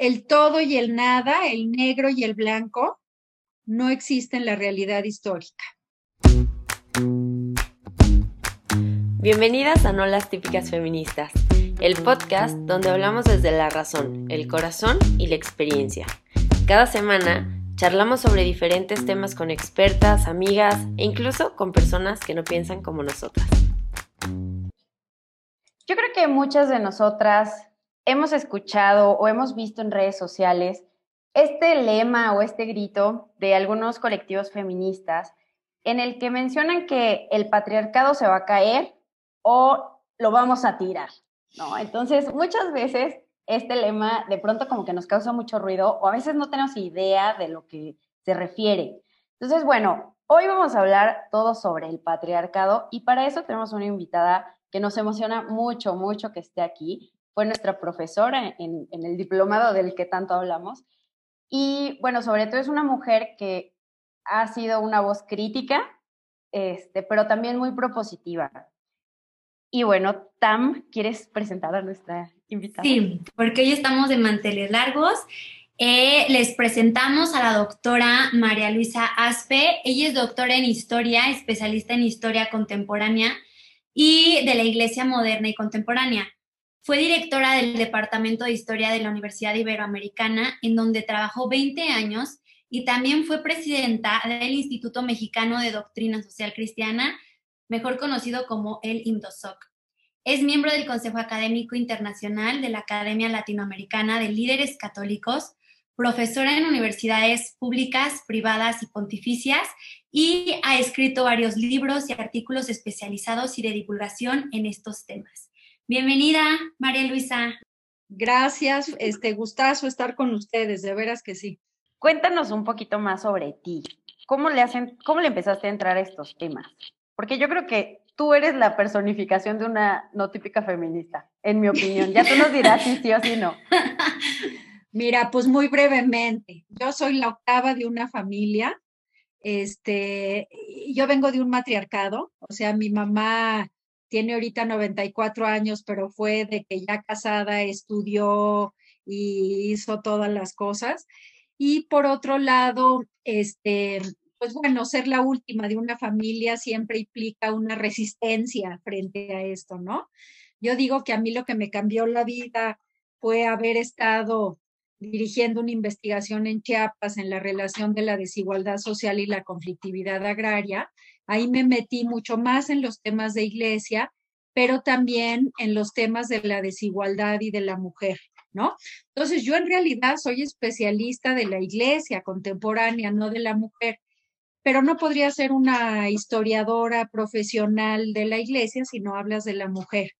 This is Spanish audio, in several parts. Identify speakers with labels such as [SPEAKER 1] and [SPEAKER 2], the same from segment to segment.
[SPEAKER 1] el todo y el nada, el negro y el blanco, no existen en la realidad histórica.
[SPEAKER 2] Bienvenidas a No las típicas feministas, el podcast donde hablamos desde la razón, el corazón y la experiencia. Cada semana charlamos sobre diferentes temas con expertas, amigas e incluso con personas que no piensan como nosotras.
[SPEAKER 3] Yo creo que muchas de nosotras hemos escuchado o hemos visto en redes sociales este lema o este grito de algunos colectivos feministas en el que mencionan que el patriarcado se va a caer o lo vamos a tirar, ¿no? Entonces, muchas veces este lema de pronto como que nos causa mucho ruido o a veces no tenemos idea de lo que se refiere. Entonces, bueno, hoy vamos a hablar todo sobre el patriarcado y para eso tenemos una invitada que nos emociona mucho, mucho que esté aquí fue nuestra profesora en, el diplomado del que tanto hablamos. Y bueno, sobre todo es una mujer que ha sido una voz crítica, este, pero también muy propositiva. Y bueno, Tam, ¿quieres presentar a nuestra invitada?
[SPEAKER 4] Sí, porque hoy estamos de manteles largos. Eh, les presentamos a la doctora María Luisa Aspe. Ella es doctora en historia, especialista en historia contemporánea y de la Iglesia Moderna y Contemporánea. Fue directora del Departamento de Historia de la Universidad Iberoamericana, en donde trabajó 20 años y también fue presidenta del Instituto Mexicano de Doctrina Social Cristiana, mejor conocido como el INDOSOC. Es miembro del Consejo Académico Internacional de la Academia Latinoamericana de Líderes Católicos, profesora en universidades públicas, privadas y pontificias, y ha escrito varios libros y artículos especializados y de divulgación en estos temas. Bienvenida, María Luisa.
[SPEAKER 1] Gracias, este gustazo estar con ustedes, de veras que sí.
[SPEAKER 3] Cuéntanos un poquito más sobre ti. ¿Cómo le hacen, cómo le empezaste a entrar a estos temas? Porque yo creo que tú eres la personificación de una no típica feminista, en mi opinión. Ya tú nos dirás si sí o si no.
[SPEAKER 1] Mira, pues muy brevemente, yo soy la octava de una familia. Este, yo vengo de un matriarcado, o sea, mi mamá tiene ahorita 94 años, pero fue de que ya casada estudió y hizo todas las cosas. Y por otro lado, este, pues bueno, ser la última de una familia siempre implica una resistencia frente a esto, ¿no? Yo digo que a mí lo que me cambió la vida fue haber estado dirigiendo una investigación en Chiapas en la relación de la desigualdad social y la conflictividad agraria, Ahí me metí mucho más en los temas de iglesia, pero también en los temas de la desigualdad y de la mujer, ¿no? Entonces, yo en realidad soy especialista de la iglesia contemporánea, no de la mujer, pero no podría ser una historiadora profesional de la iglesia si no hablas de la mujer.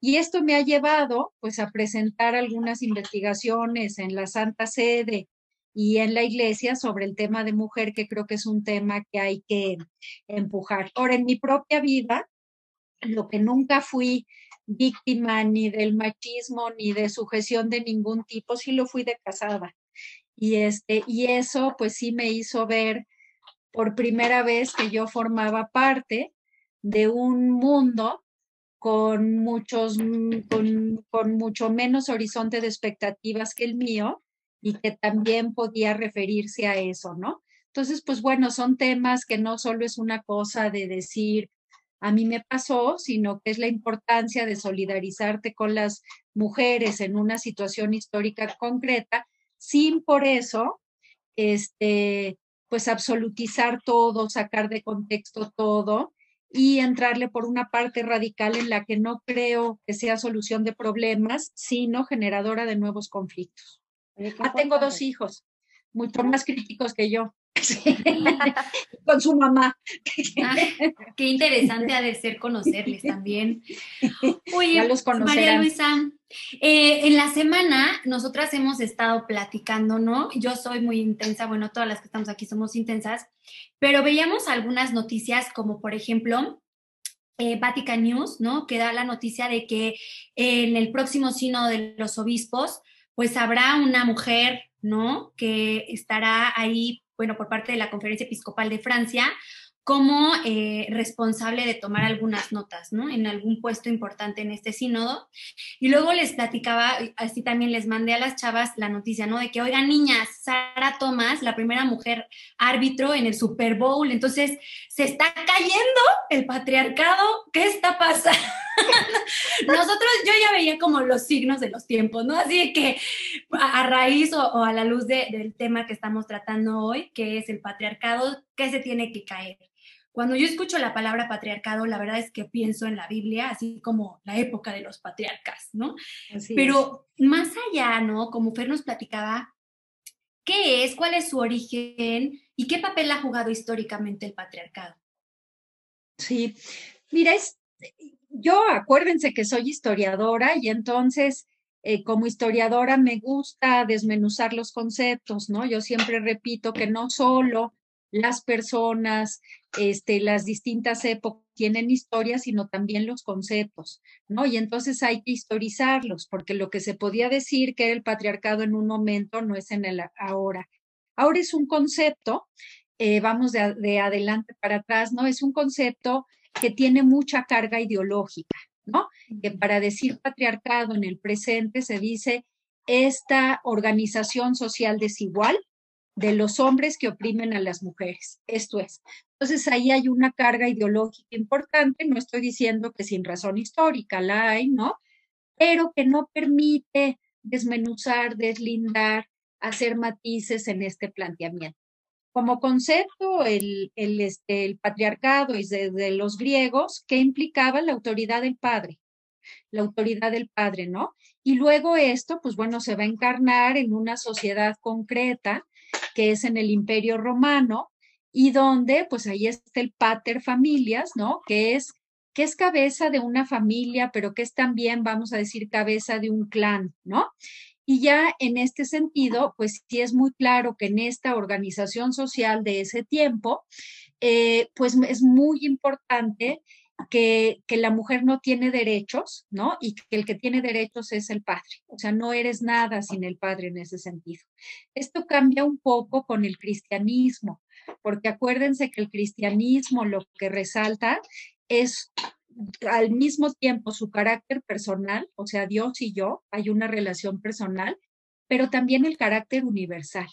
[SPEAKER 1] Y esto me ha llevado pues a presentar algunas investigaciones en la Santa Sede y en la iglesia sobre el tema de mujer, que creo que es un tema que hay que empujar. Ahora, en mi propia vida, lo que nunca fui víctima ni del machismo ni de sujeción de ningún tipo, sí lo fui de casada. Y, este, y eso pues sí me hizo ver por primera vez que yo formaba parte de un mundo con muchos, con, con mucho menos horizonte de expectativas que el mío, y que también podía referirse a eso, ¿no? Entonces, pues bueno, son temas que no solo es una cosa de decir, a mí me pasó, sino que es la importancia de solidarizarte con las mujeres en una situación histórica concreta, sin por eso, este, pues absolutizar todo, sacar de contexto todo y entrarle por una parte radical en la que no creo que sea solución de problemas, sino generadora de nuevos conflictos. Ah, tengo dos hijos, mucho más críticos que yo. con su mamá.
[SPEAKER 4] Ah, qué interesante ha de ser conocerles también.
[SPEAKER 1] Oye,
[SPEAKER 4] María Luisa, eh, en la semana nosotras hemos estado platicando, ¿no? Yo soy muy intensa, bueno, todas las que estamos aquí somos intensas, pero veíamos algunas noticias como por ejemplo eh, Vatican News, ¿no? Que da la noticia de que en el próximo sino de los obispos pues habrá una mujer, ¿no? Que estará ahí, bueno, por parte de la Conferencia Episcopal de Francia, como eh, responsable de tomar algunas notas, ¿no? En algún puesto importante en este sínodo. Y luego les platicaba, así también les mandé a las chavas la noticia, ¿no? De que, oigan, niñas, Sara Thomas, la primera mujer árbitro en el Super Bowl, entonces se está cayendo el patriarcado, ¿qué está pasando? Nosotros, yo ya veía como los signos de los tiempos, ¿no? Así que a, raíz o, a la luz del tema que estamos tratando hoy, que es el patriarcado, ¿qué se tiene que caer? Cuando yo escucho la palabra patriarcado, la verdad es que pienso en la Biblia, así como la época de los patriarcas, ¿no? Pero más allá, ¿no? Como Fer nos platicaba, ¿qué es? ¿Cuál es su origen? ¿Y qué papel ha jugado históricamente el patriarcado?
[SPEAKER 1] Sí, mira, es, yo acuérdense que soy historiadora y entonces eh, como historiadora me gusta desmenuzar los conceptos, ¿no? Yo siempre repito que no solo las personas, este, las distintas épocas tienen historia, sino también los conceptos, ¿no? Y entonces hay que historizarlos, porque lo que se podía decir que era el patriarcado en un momento no es en el ahora. Ahora es un concepto, eh, vamos de, de adelante para atrás, ¿no? Es un concepto que tiene mucha carga ideológica, ¿no? Que para decir patriarcado en el presente se dice esta organización social desigual de los hombres que oprimen a las mujeres. Esto es. Entonces ahí hay una carga ideológica importante, no estoy diciendo que sin razón histórica la hay, ¿no? Pero que no permite desmenuzar, deslindar, hacer matices en este planteamiento como concepto este, el patriarcado y de, los griegos, que implicaba la autoridad del padre, la autoridad del padre, ¿no? Y luego esto, pues bueno, se va a encarnar en una sociedad concreta, que es en el imperio romano, y donde, pues ahí está el pater familias, ¿no? Que es, que es cabeza de una familia, pero que es también, vamos a decir, cabeza de un clan, ¿no? Y ya en este sentido, pues sí es muy claro que en esta organización social de ese tiempo, eh, pues es muy importante que, que, la mujer no tiene derechos, ¿no? Y que el que tiene derechos es el padre. O sea, no eres nada sin el padre en ese sentido. Esto cambia un poco con el cristianismo, porque acuérdense que el cristianismo lo que resalta es al mismo tiempo su carácter personal, o sea, Dios y yo, hay una relación personal, pero también el carácter universal.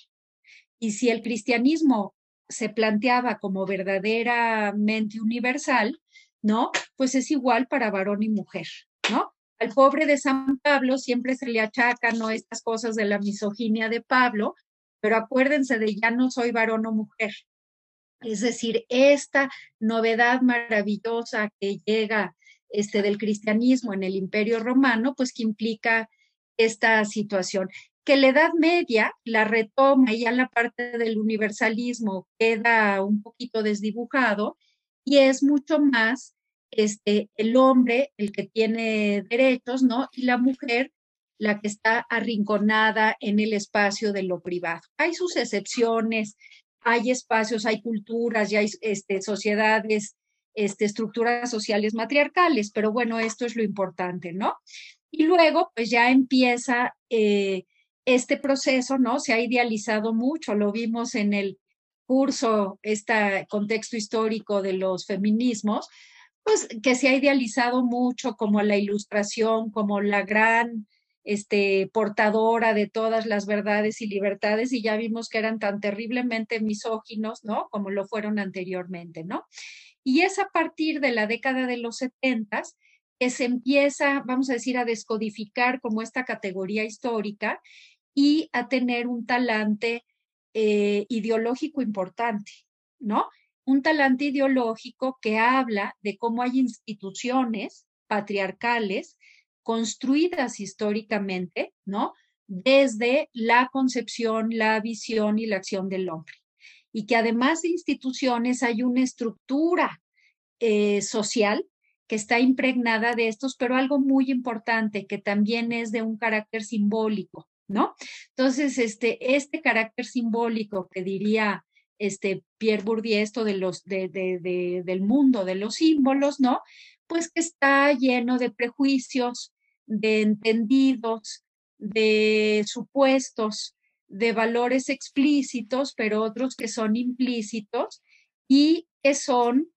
[SPEAKER 1] Y si el cristianismo se planteaba como verdaderamente universal, ¿no? Pues es igual para varón y mujer, ¿no? Al pobre de San Pablo siempre se le achacan, ¿no? Estas cosas de la misoginia de Pablo, pero acuérdense de ya no soy varón o mujer, es decir, esta novedad maravillosa que llega este, del cristianismo en el imperio romano, pues que implica esta situación. Que la Edad Media la retoma y ya la parte del universalismo queda un poquito desdibujado y es mucho más este, el hombre el que tiene derechos, ¿no? Y la mujer la que está arrinconada en el espacio de lo privado. Hay sus excepciones, hay espacios, hay culturas, ya hay este, sociedades, este, estructuras sociales matriarcales, pero bueno, esto es lo importante, ¿no? Y luego, pues ya empieza eh, este proceso, ¿no? Se ha idealizado mucho, lo vimos en el curso, este contexto histórico de los feminismos, pues que se ha idealizado mucho como la ilustración, como la gran este, portadora de todas las verdades y libertades y ya vimos que eran tan terriblemente misóginos, ¿no? Como lo fueron anteriormente, ¿no? Y es a partir de la década de los setentas que se empieza, vamos a decir, a descodificar como esta categoría histórica y a tener un talante eh, ideológico importante, ¿no? Un talante ideológico que habla de cómo hay instituciones patriarcales construidas históricamente, ¿no? Desde la concepción, la visión y la acción del hombre. Y que además de instituciones hay una estructura eh, social que está impregnada de estos, pero algo muy importante que también es de un carácter simbólico, ¿no? Entonces, este, este carácter simbólico que diría este Pierre Bourdieu, esto de los, de, de, del mundo de los símbolos, ¿no? Pues que está lleno de prejuicios, de entendidos, de supuestos, de valores explícitos, pero otros que son implícitos y que son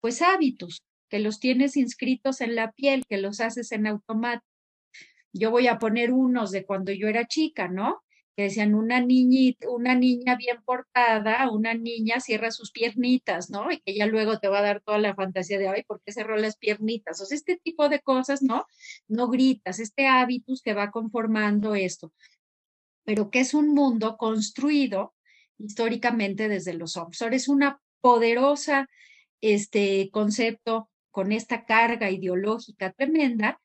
[SPEAKER 1] pues hábitos, que los tienes inscritos en la piel, que los haces en automático. Yo voy a poner unos de cuando yo era chica, ¿no? Que decían una niñita, una niña bien portada, una niña cierra sus piernitas, ¿no? Y que ella luego te va a dar toda la fantasía de, ay, ¿por qué cerró las piernitas? O sea, este tipo de cosas, ¿no? No gritas, este hábitus que va conformando esto, pero que es un mundo construido históricamente desde los hombres. Ahora es una poderosa este concepto con esta carga ideológica tremenda,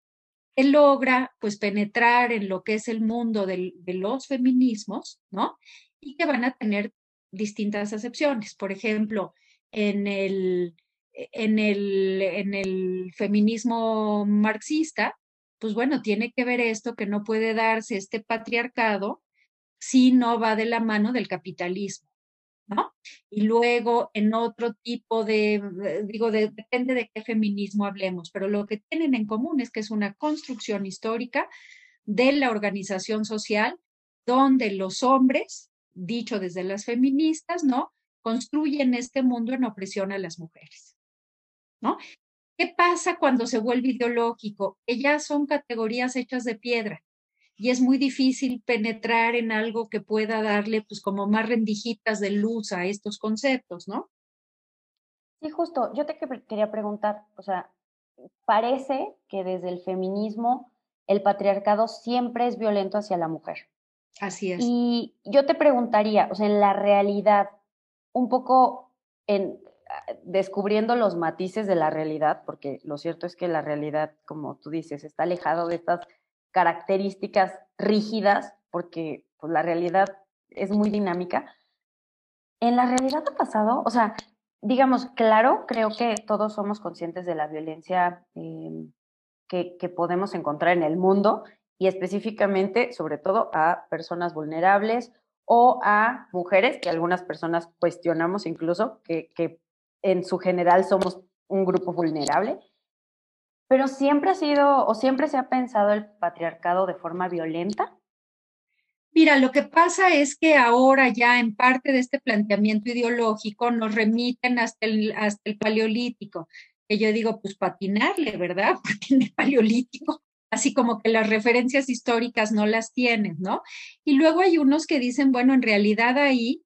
[SPEAKER 1] él logra pues penetrar en lo que es el mundo de los feminismos, ¿no? Y que van a tener distintas acepciones. Por ejemplo, en el, en el, en el feminismo marxista, pues bueno, tiene que ver esto que no puede darse este patriarcado si no va de la mano del capitalismo. ¿No? Y luego en otro tipo de, digo, depende de qué feminismo hablemos, pero lo que tienen en común es que es una construcción histórica de la organización social donde los hombres, dicho desde las feministas, ¿no? Construyen este mundo en opresión a las mujeres, ¿no? ¿Qué pasa cuando se vuelve ideológico? Ellas son categorías hechas de piedra y es muy difícil penetrar en algo que pueda darle pues como más rendijitas de luz a estos conceptos, ¿no?
[SPEAKER 3] Sí, justo, yo te quería preguntar, o sea, parece que desde el feminismo el patriarcado siempre es violento hacia la mujer.
[SPEAKER 1] Así es.
[SPEAKER 3] Y yo te preguntaría, o sea, en la realidad, un poco en ah, descubriendo los matices de la realidad, porque lo cierto es que la realidad, como tú dices, está alejado de estas características rígidas, porque pues, la realidad es muy dinámica. En la realidad ha pasado, o sea, digamos, claro, creo que todos somos conscientes de la violencia em, que, podemos encontrar en el mundo y específicamente, sobre todo, a personas vulnerables o a mujeres, que algunas personas cuestionamos incluso, que en su general somos un grupo vulnerable. Pero siempre ha sido o siempre se ha pensado el patriarcado de forma violenta.
[SPEAKER 1] Mira, lo que pasa es que ahora ya en parte de este planteamiento ideológico nos remiten hasta el, hasta el paleolítico, que yo digo, pues patinarle, ¿verdad? Porque en el paleolítico, así como que las referencias históricas no las tienen, ¿no? Y luego hay unos que dicen, bueno, en realidad ahí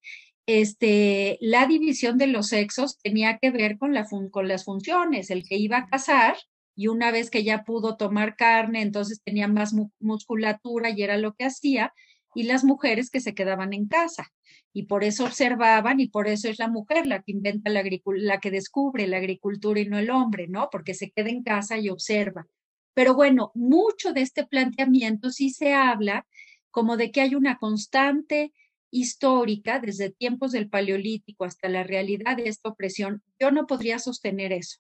[SPEAKER 1] este, la división de los sexos tenía que ver con, la con las funciones, el que iba a casar y una vez que ya pudo tomar carne, entonces tenía más musculatura y era lo que hacía, y las mujeres que se quedaban en casa. Y por eso observaban y por eso es la mujer la que inventa la la que descubre la agricultura y no el hombre, ¿no? Porque se queda en casa y observa. Pero bueno, mucho de este planteamiento sí se habla como de que hay una constante histórica desde tiempos del Paleolítico hasta la realidad de esta opresión. Yo no podría sostener eso.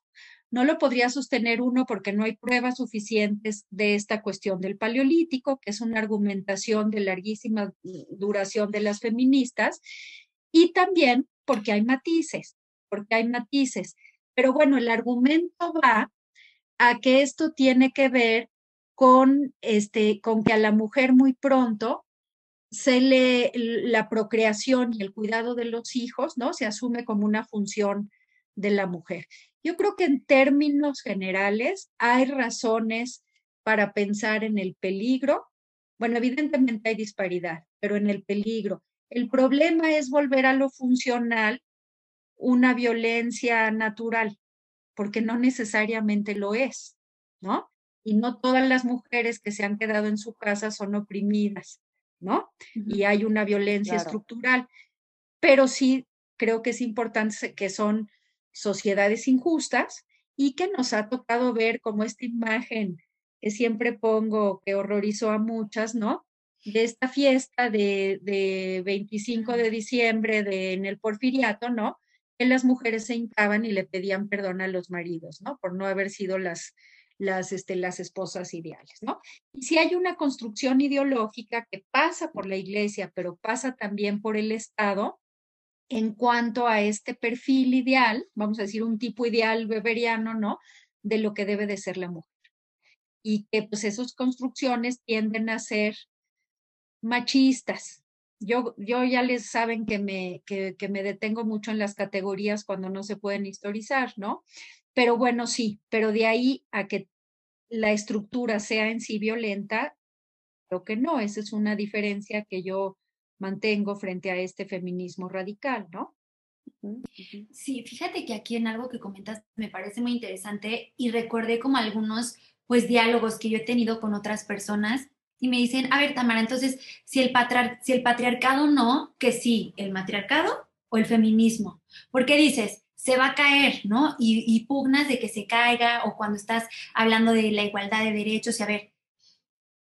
[SPEAKER 1] No lo podría sostener uno porque no hay pruebas suficientes de esta cuestión del paleolítico, que es una argumentación de larguísima duración de las feministas, y también porque hay matices, porque hay matices. Pero bueno, el argumento va a que esto tiene que ver con, este, con que a la mujer muy pronto se le la procreación y el cuidado de los hijos, ¿no? Se asume como una función de la mujer. Yo creo que en términos generales hay razones para pensar en el peligro. Bueno, evidentemente hay disparidad, pero en el peligro. El problema es volver a lo funcional una violencia natural, porque no necesariamente lo es, ¿no? Y no todas las mujeres que se han quedado en su casa son oprimidas, ¿no? Y hay una violencia estructural, pero sí creo que es importante que son sociedades injustas y que nos ha tocado ver como esta imagen que siempre pongo, que horrorizó a muchas, ¿no? De esta fiesta de, de 25 de diciembre de, en el Porfiriato, ¿no? Que las mujeres se hincaban y le pedían perdón a los maridos, ¿no? Por no haber sido las, las, este, las esposas ideales, ¿no? Y si hay una construcción ideológica que pasa por la iglesia, pero pasa también por el Estado, en cuanto a este perfil ideal, vamos a decir un tipo ideal beberiano, ¿no? De lo que debe de ser la mujer. Y que pues esas construcciones tienden a ser machistas, Yo, yo ya les saben que me, que, que me detengo mucho en las categorías cuando no se pueden historizar, ¿no? Pero bueno, sí, pero de ahí a que la estructura sea en sí violenta, creo que no, esa es una diferencia que yo mantengo frente a este feminismo radical, ¿no?
[SPEAKER 4] Sí, fíjate que aquí en algo que comentas me parece muy interesante y recordé como algunos pues diálogos que yo he tenido con otras personas y me dicen, a ver, Tamara, entonces, si el, si el patriarcado no, que sí, el matriarcado o el feminismo. ¿Por qué dices? Se va a caer, ¿no? Y, y pugnas de que se caiga o cuando estás hablando de la igualdad de derechos y a ver,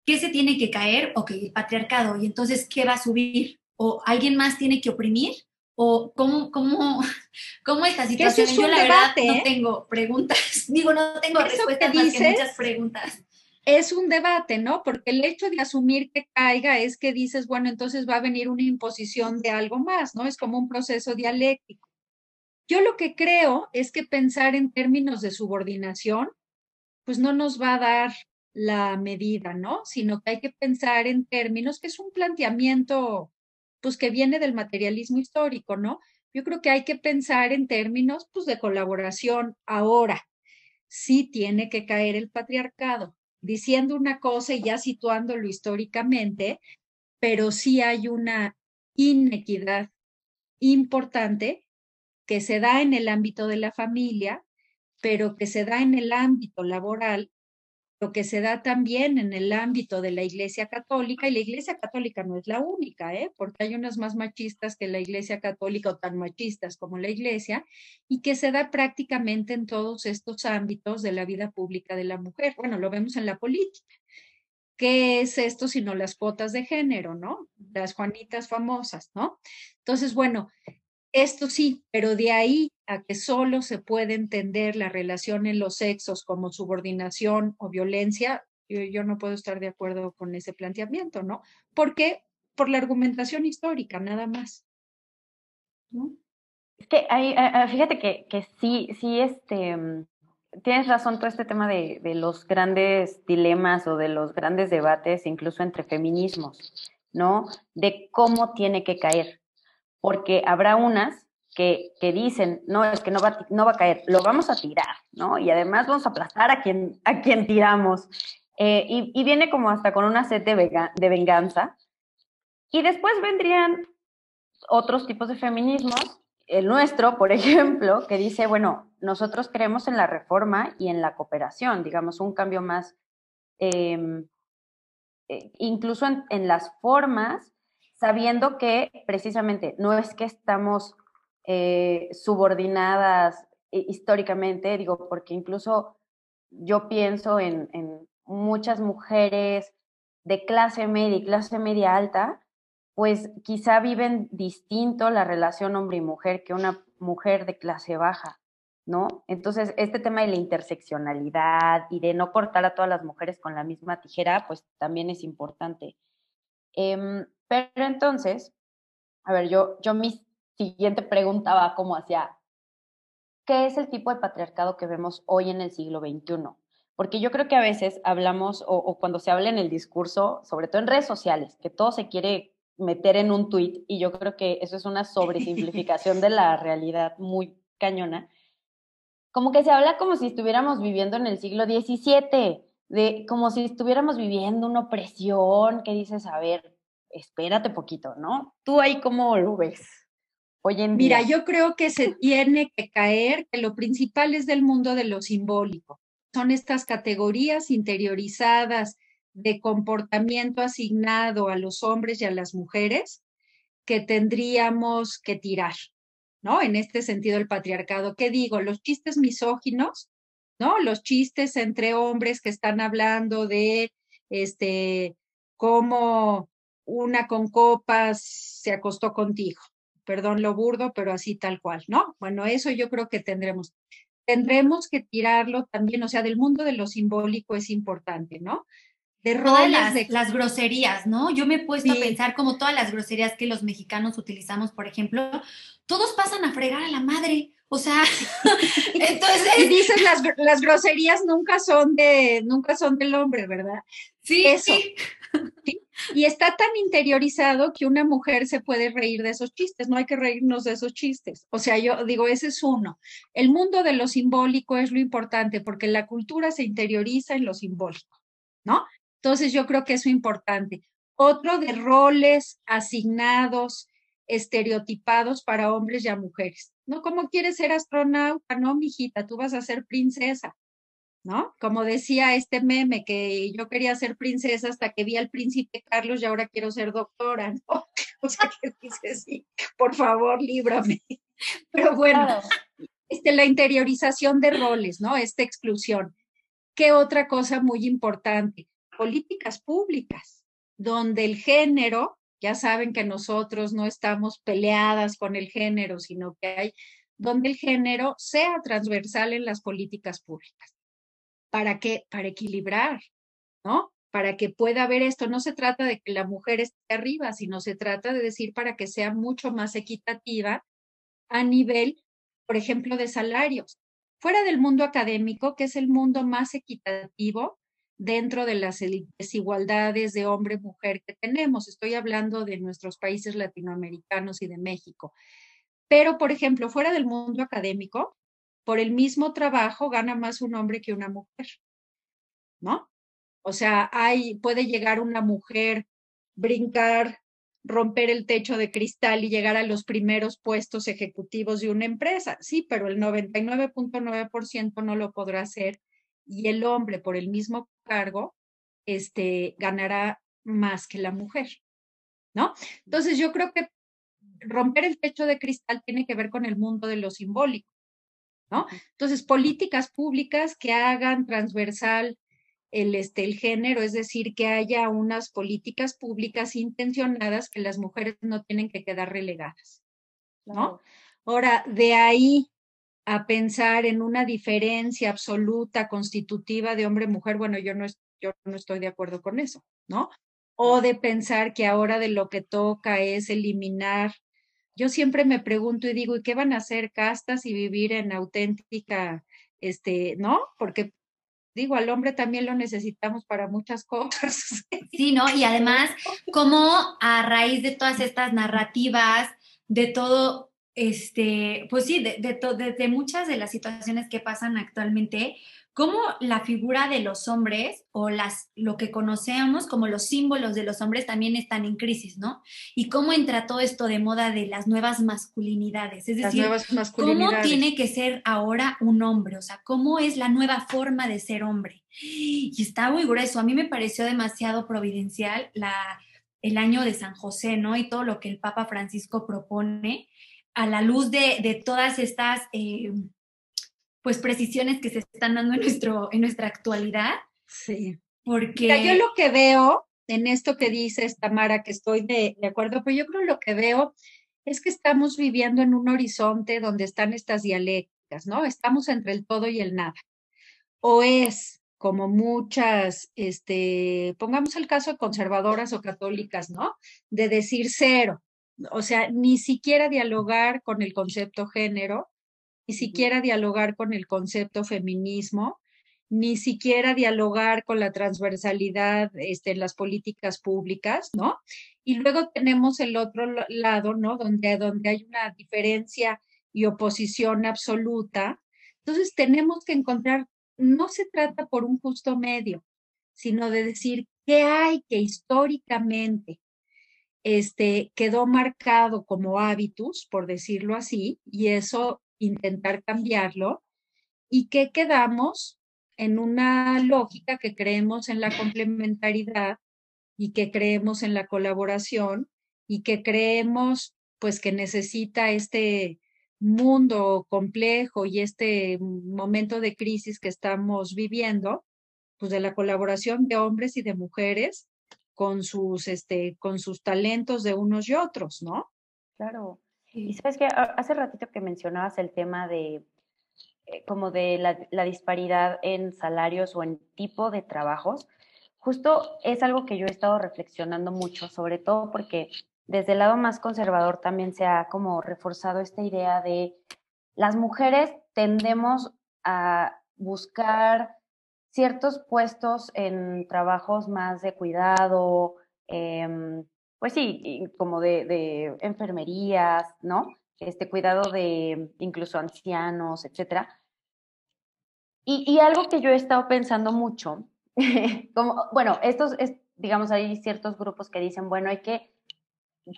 [SPEAKER 4] ¿qué se tiene que caer? Ok, el patriarcado. Y entonces, ¿qué va a subir? ¿O alguien más tiene que oprimir? ¿O cómo, cómo, cómo esta situación?
[SPEAKER 1] Yo la verdad no
[SPEAKER 4] ¿eh? tengo preguntas, digo, no tengo respuestas más que muchas preguntas.
[SPEAKER 1] Es un debate, ¿no? Porque el hecho de asumir que caiga es que dices, bueno, entonces va a venir una imposición de algo más, ¿no? Es como un proceso dialéctico. Yo lo que creo es que pensar en términos de subordinación, pues no nos va a dar la medida, ¿no? Sino que hay que pensar en términos, que es un planteamiento, pues que viene del materialismo histórico, ¿no? Yo creo que hay que pensar en términos, pues, de colaboración. Ahora, sí tiene que caer el patriarcado, diciendo una cosa y ya situándolo históricamente, pero sí hay una inequidad importante que se da en el ámbito de la familia, pero que se da en el ámbito laboral lo que se da también en el ámbito de la Iglesia Católica, y la Iglesia Católica no es la única, ¿eh? porque hay unas más machistas que la Iglesia Católica o tan machistas como la Iglesia, y que se da prácticamente en todos estos ámbitos de la vida pública de la mujer. Bueno, lo vemos en la política. ¿Qué es esto sino las cuotas de género, no? Las Juanitas famosas, ¿no? Entonces, bueno, esto sí, pero de ahí a que solo se puede entender la relación en los sexos como subordinación o violencia, yo, no puedo estar de acuerdo con ese planteamiento, ¿no? Porque por la argumentación histórica, nada más.
[SPEAKER 3] Es que hay, fíjate que, que sí, sí, este, tienes razón todo este tema de, de, los grandes dilemas o de los grandes debates, incluso entre feminismos, ¿no? De cómo tiene que caer porque habrá unas que, que, dicen, no, es que no va, no va a caer, lo vamos a tirar, ¿no? Y además vamos a aplastar a quien, a quien tiramos. Eh, y, y, viene como hasta con una sed de, de venganza. Y después vendrían otros tipos de feminismos, el nuestro, por ejemplo, que dice, bueno, nosotros creemos en la reforma y en la cooperación, digamos, un cambio más, eh, incluso en, en, las formas sabiendo que precisamente no es que estamos eh, subordinadas históricamente, digo, porque incluso yo pienso en, en, muchas mujeres de clase media y clase media alta, pues quizá viven distinto la relación hombre y mujer que una mujer de clase baja, ¿no? Entonces, este tema de la interseccionalidad y de no cortar a todas las mujeres con la misma tijera, pues también es importante. Eh, pero entonces, a ver, yo, yo mi siguiente pregunta va como hacia, ¿qué es el tipo de patriarcado que vemos hoy en el siglo XXI? Porque yo creo que a veces hablamos, o, cuando se habla en el discurso, sobre todo en redes sociales, que todo se quiere meter en un tuit, y yo creo que eso es una sobresimplificación de la realidad muy cañona, como que se habla como si estuviéramos viviendo en el siglo XVII, de como si estuviéramos viviendo una opresión, que dices, a ver, espérate poquito, ¿no? ¿Tú ahí cómo lo ves? Hoy en
[SPEAKER 1] Mira, yo creo que se tiene que caer, que lo principal es del mundo de lo simbólico. Son estas categorías interiorizadas de comportamiento asignado a los hombres y a las mujeres que tendríamos que tirar, ¿no? En este sentido, el patriarcado. ¿Qué digo? Los chistes misóginos, ¿no? Los chistes entre hombres que están hablando de, este, cómo una con copas se acostó contigo. Perdón lo burdo, pero así tal cual, ¿no? Bueno, eso yo creo que tendremos. Tendremos que tirarlo también, o sea, del mundo de lo simbólico es importante, ¿no?
[SPEAKER 4] De todas las, de... las groserías, ¿no? Yo me he puesto a pensar como todas las groserías que los mexicanos utilizamos, por ejemplo, todos pasan a fregar a la madre. O sea, entonces.
[SPEAKER 1] Y dices las, las groserías nunca son de, nunca son del hombre, ¿verdad?
[SPEAKER 4] Sí,
[SPEAKER 1] eso. Sí. ¿sí? Y está tan interiorizado que una mujer se puede reír de esos chistes, no hay que reírnos de esos chistes. O sea, yo digo, ese es uno. El mundo de lo simbólico es lo importante porque la cultura se interioriza en lo simbólico, ¿no? Entonces yo creo que eso es importante. Otro de roles asignados, estereotipados para hombres y a mujeres. ¿No? ¿Cómo quieres ser astronauta? No, mijita, tú vas a ser princesa. ¿no? Como decía este meme, que yo quería ser princesa hasta que vi al príncipe Carlos y ahora quiero ser doctora, ¿no? O sea, que dice, sí, por favor, líbrame. Pero bueno, este, la interiorización de roles, ¿no? Esta exclusión. ¿Qué otra cosa muy importante? Políticas públicas, donde el género, ya saben que nosotros no estamos peleadas con el género, sino que hay, donde el género sea transversal en las políticas públicas ¿Para qué? Para equilibrar, ¿no? Para que pueda haber esto. No se trata de que la mujer esté arriba, sino se trata de decir para que sea mucho más equitativa a nivel, por ejemplo, de salarios. Fuera del mundo académico, que es el mundo más equitativo dentro de las desigualdades de hombre-mujer que tenemos. Estoy hablando de nuestros países latinoamericanos y de México. Pero, por ejemplo, fuera del mundo académico, por el mismo trabajo gana más un hombre que una mujer, ¿no? O sea, hay, puede llegar una mujer, brincar, romper el techo de cristal y llegar a los primeros puestos ejecutivos de una empresa. Sí, pero el 99.9% no lo podrá hacer y el hombre por el mismo cargo este, ganará más que la mujer, ¿no? Entonces yo creo que romper el techo de cristal tiene que ver con el mundo de lo simbólico. Entonces, políticas públicas que hagan transversal el, este, el género, es decir, que haya unas políticas públicas intencionadas que las mujeres no tienen que quedar relegadas, ¿no? Ahora, de ahí a pensar en una diferencia absoluta, constitutiva de hombre-mujer, bueno, yo no, yo no estoy de acuerdo con eso, ¿no? O de pensar que ahora de lo que toca es eliminar yo siempre me pregunto y digo, ¿y qué van a hacer castas y vivir en auténtica, este, ¿no? Porque digo, al hombre también lo necesitamos para muchas cosas.
[SPEAKER 4] Sí, ¿no? Y además, como a raíz de todas estas narrativas, de todo, este, pues sí, de, de, de muchas de las situaciones que pasan actualmente, cómo la figura de los hombres o las, lo que conocemos como los símbolos de los hombres también están en crisis, ¿no? Y cómo entra todo esto de moda de las nuevas masculinidades, es decir, cómo tiene que ser ahora un hombre, o sea, cómo es la nueva forma de ser hombre. Y está muy grueso, a mí me pareció demasiado providencial la, el año de San José, ¿no? Y todo lo que el Papa Francisco propone a la luz de, de todas estas... Eh, pues precisiones que se están dando en, nuestro, en nuestra actualidad.
[SPEAKER 1] Sí. Porque... yo lo que veo en esto que dices, Tamara, que estoy de, de acuerdo, pero yo creo lo que veo es que estamos viviendo en un horizonte donde están estas dialécticas, ¿no? Estamos entre el todo y el nada. O es como muchas, este, pongamos el caso de conservadoras o católicas, ¿no? De decir cero, o sea, ni siquiera dialogar con el concepto género, ni siquiera dialogar con el concepto feminismo, ni siquiera dialogar con la transversalidad este, en las políticas públicas, ¿no? Y luego tenemos el otro lado, ¿no? Donde, donde hay una diferencia y oposición absoluta. Entonces tenemos que encontrar, no se trata por un justo medio, sino de decir qué hay que históricamente este, quedó marcado como hábitos, por decirlo así, y eso intentar cambiarlo. Y que quedamos en una lógica que creemos en la complementariedad y que creemos en la colaboración y que creemos pues que necesita este mundo complejo y este momento de crisis que estamos viviendo, pues de la colaboración de hombres y de mujeres con sus este con sus talentos de unos y otros, ¿no?
[SPEAKER 3] Claro. Y sabes que hace ratito que mencionabas el tema de eh, como de la, disparidad en salarios o en tipo de trabajos, justo es algo que yo he estado reflexionando mucho, sobre todo porque desde el lado más conservador también se ha como reforzado esta idea de las mujeres tendemos a buscar ciertos puestos en trabajos más de cuidado, em, pues sí, como de, enfermerías, ¿no? Este cuidado de incluso ancianos, etcétera. Y, algo que yo he estado pensando mucho, como, bueno, estos, es, digamos, hay ciertos grupos que dicen, bueno, hay que